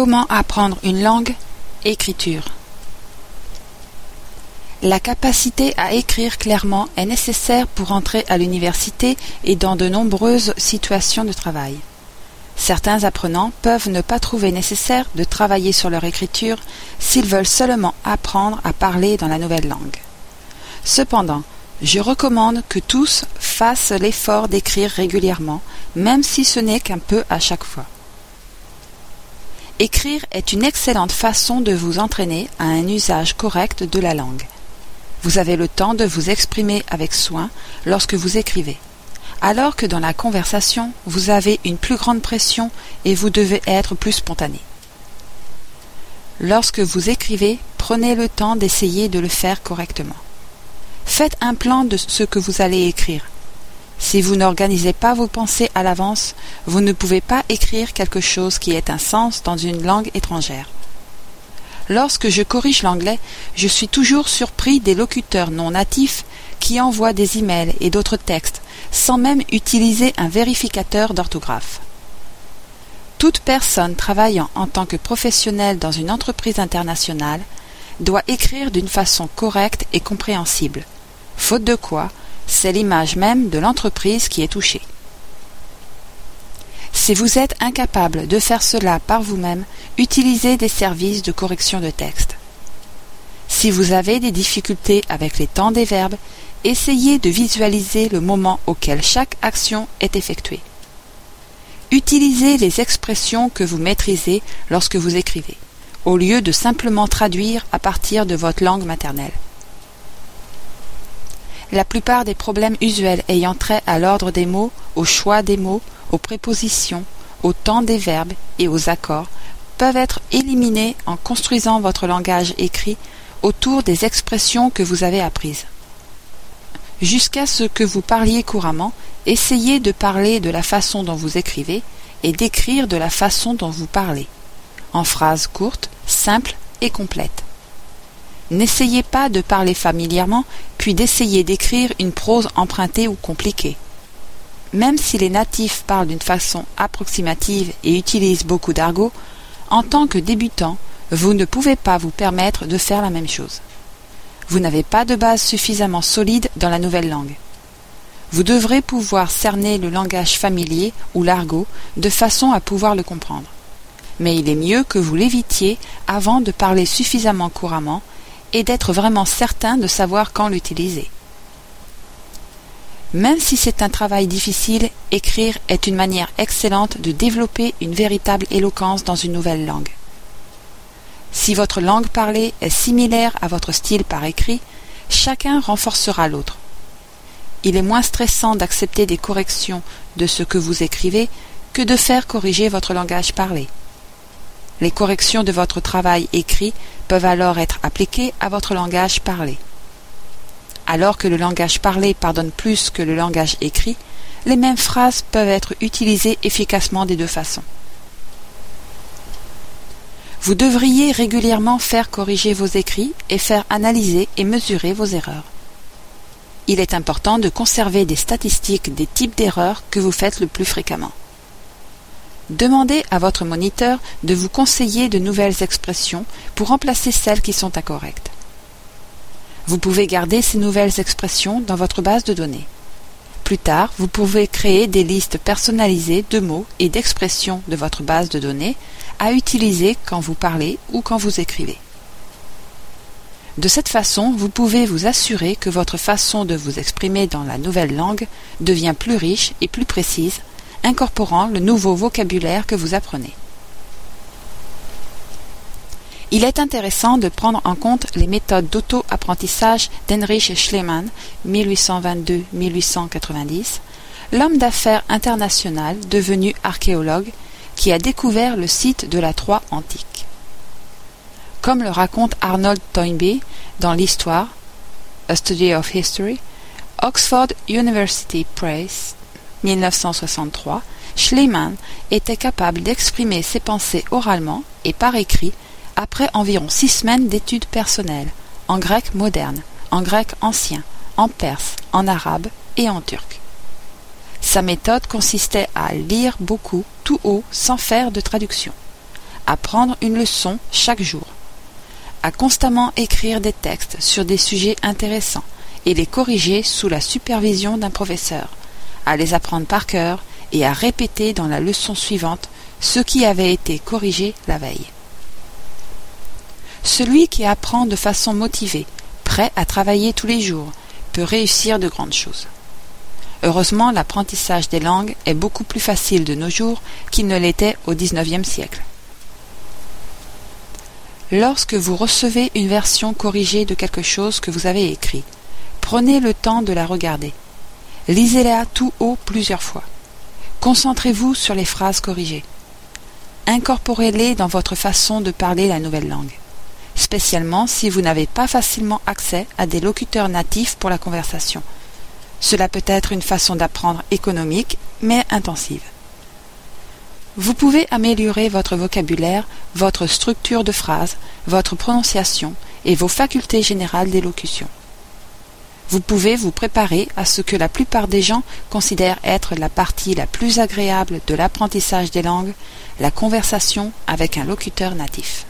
Comment apprendre une langue? Écriture. La capacité à écrire clairement est nécessaire pour entrer à l'université et dans de nombreuses situations de travail. Certains apprenants peuvent ne pas trouver nécessaire de travailler sur leur écriture s'ils veulent seulement apprendre à parler dans la nouvelle langue. Cependant, je recommande que tous fassent l'effort d'écrire régulièrement, même si ce n'est qu'un peu à chaque fois. Écrire est une excellente façon de vous entraîner à un usage correct de la langue. Vous avez le temps de vous exprimer avec soin lorsque vous écrivez, alors que dans la conversation, vous avez une plus grande pression et vous devez être plus spontané. Lorsque vous écrivez, prenez le temps d'essayer de le faire correctement. Faites un plan de ce que vous allez écrire. Si vous n'organisez pas vos pensées à l'avance, vous ne pouvez pas écrire quelque chose qui ait un sens dans une langue étrangère. Lorsque je corrige l'anglais, je suis toujours surpris des locuteurs non natifs qui envoient des emails et d'autres textes sans même utiliser un vérificateur d'orthographe. Toute personne travaillant en tant que professionnel dans une entreprise internationale doit écrire d'une façon correcte et compréhensible, faute de quoi c'est l'image même de l'entreprise qui est touchée. Si vous êtes incapable de faire cela par vous-même, utilisez des services de correction de texte. Si vous avez des difficultés avec les temps des verbes, essayez de visualiser le moment auquel chaque action est effectuée. Utilisez les expressions que vous maîtrisez lorsque vous écrivez, au lieu de simplement traduire à partir de votre langue maternelle. La plupart des problèmes usuels ayant trait à l'ordre des mots, au choix des mots, aux prépositions, au temps des verbes et aux accords peuvent être éliminés en construisant votre langage écrit autour des expressions que vous avez apprises. Jusqu'à ce que vous parliez couramment, essayez de parler de la façon dont vous écrivez et d'écrire de la façon dont vous parlez, en phrases courtes, simples et complètes. N'essayez pas de parler familièrement, puis d'essayer d'écrire une prose empruntée ou compliquée. Même si les natifs parlent d'une façon approximative et utilisent beaucoup d'argot, en tant que débutant, vous ne pouvez pas vous permettre de faire la même chose. Vous n'avez pas de base suffisamment solide dans la nouvelle langue. Vous devrez pouvoir cerner le langage familier ou l'argot de façon à pouvoir le comprendre. Mais il est mieux que vous l'évitiez avant de parler suffisamment couramment et d'être vraiment certain de savoir quand l'utiliser. Même si c'est un travail difficile, écrire est une manière excellente de développer une véritable éloquence dans une nouvelle langue. Si votre langue parlée est similaire à votre style par écrit, chacun renforcera l'autre. Il est moins stressant d'accepter des corrections de ce que vous écrivez que de faire corriger votre langage parlé. Les corrections de votre travail écrit peuvent alors être appliquées à votre langage parlé. Alors que le langage parlé pardonne plus que le langage écrit, les mêmes phrases peuvent être utilisées efficacement des deux façons. Vous devriez régulièrement faire corriger vos écrits et faire analyser et mesurer vos erreurs. Il est important de conserver des statistiques des types d'erreurs que vous faites le plus fréquemment. Demandez à votre moniteur de vous conseiller de nouvelles expressions pour remplacer celles qui sont incorrectes. Vous pouvez garder ces nouvelles expressions dans votre base de données. Plus tard, vous pouvez créer des listes personnalisées de mots et d'expressions de votre base de données à utiliser quand vous parlez ou quand vous écrivez. De cette façon, vous pouvez vous assurer que votre façon de vous exprimer dans la nouvelle langue devient plus riche et plus précise incorporant le nouveau vocabulaire que vous apprenez. Il est intéressant de prendre en compte les méthodes d'auto-apprentissage d'Heinrich Schliemann 1822-1890, l'homme d'affaires international devenu archéologue qui a découvert le site de la Troie antique. Comme le raconte Arnold Toynbee dans l'Histoire, A Study of History, Oxford University Press 1963, Schliemann était capable d'exprimer ses pensées oralement et par écrit après environ six semaines d'études personnelles, en grec moderne, en grec ancien, en perse, en arabe et en turc. Sa méthode consistait à lire beaucoup, tout haut, sans faire de traduction, à prendre une leçon chaque jour, à constamment écrire des textes sur des sujets intéressants et les corriger sous la supervision d'un professeur, à les apprendre par cœur et à répéter dans la leçon suivante ce qui avait été corrigé la veille. Celui qui apprend de façon motivée, prêt à travailler tous les jours, peut réussir de grandes choses. Heureusement, l'apprentissage des langues est beaucoup plus facile de nos jours qu'il ne l'était au XIXe siècle. Lorsque vous recevez une version corrigée de quelque chose que vous avez écrit, prenez le temps de la regarder. Lisez-la tout haut plusieurs fois. Concentrez-vous sur les phrases corrigées. Incorporez-les dans votre façon de parler la nouvelle langue, spécialement si vous n'avez pas facilement accès à des locuteurs natifs pour la conversation. Cela peut être une façon d'apprendre économique, mais intensive. Vous pouvez améliorer votre vocabulaire, votre structure de phrase, votre prononciation et vos facultés générales d'élocution. Vous pouvez vous préparer à ce que la plupart des gens considèrent être la partie la plus agréable de l'apprentissage des langues, la conversation avec un locuteur natif.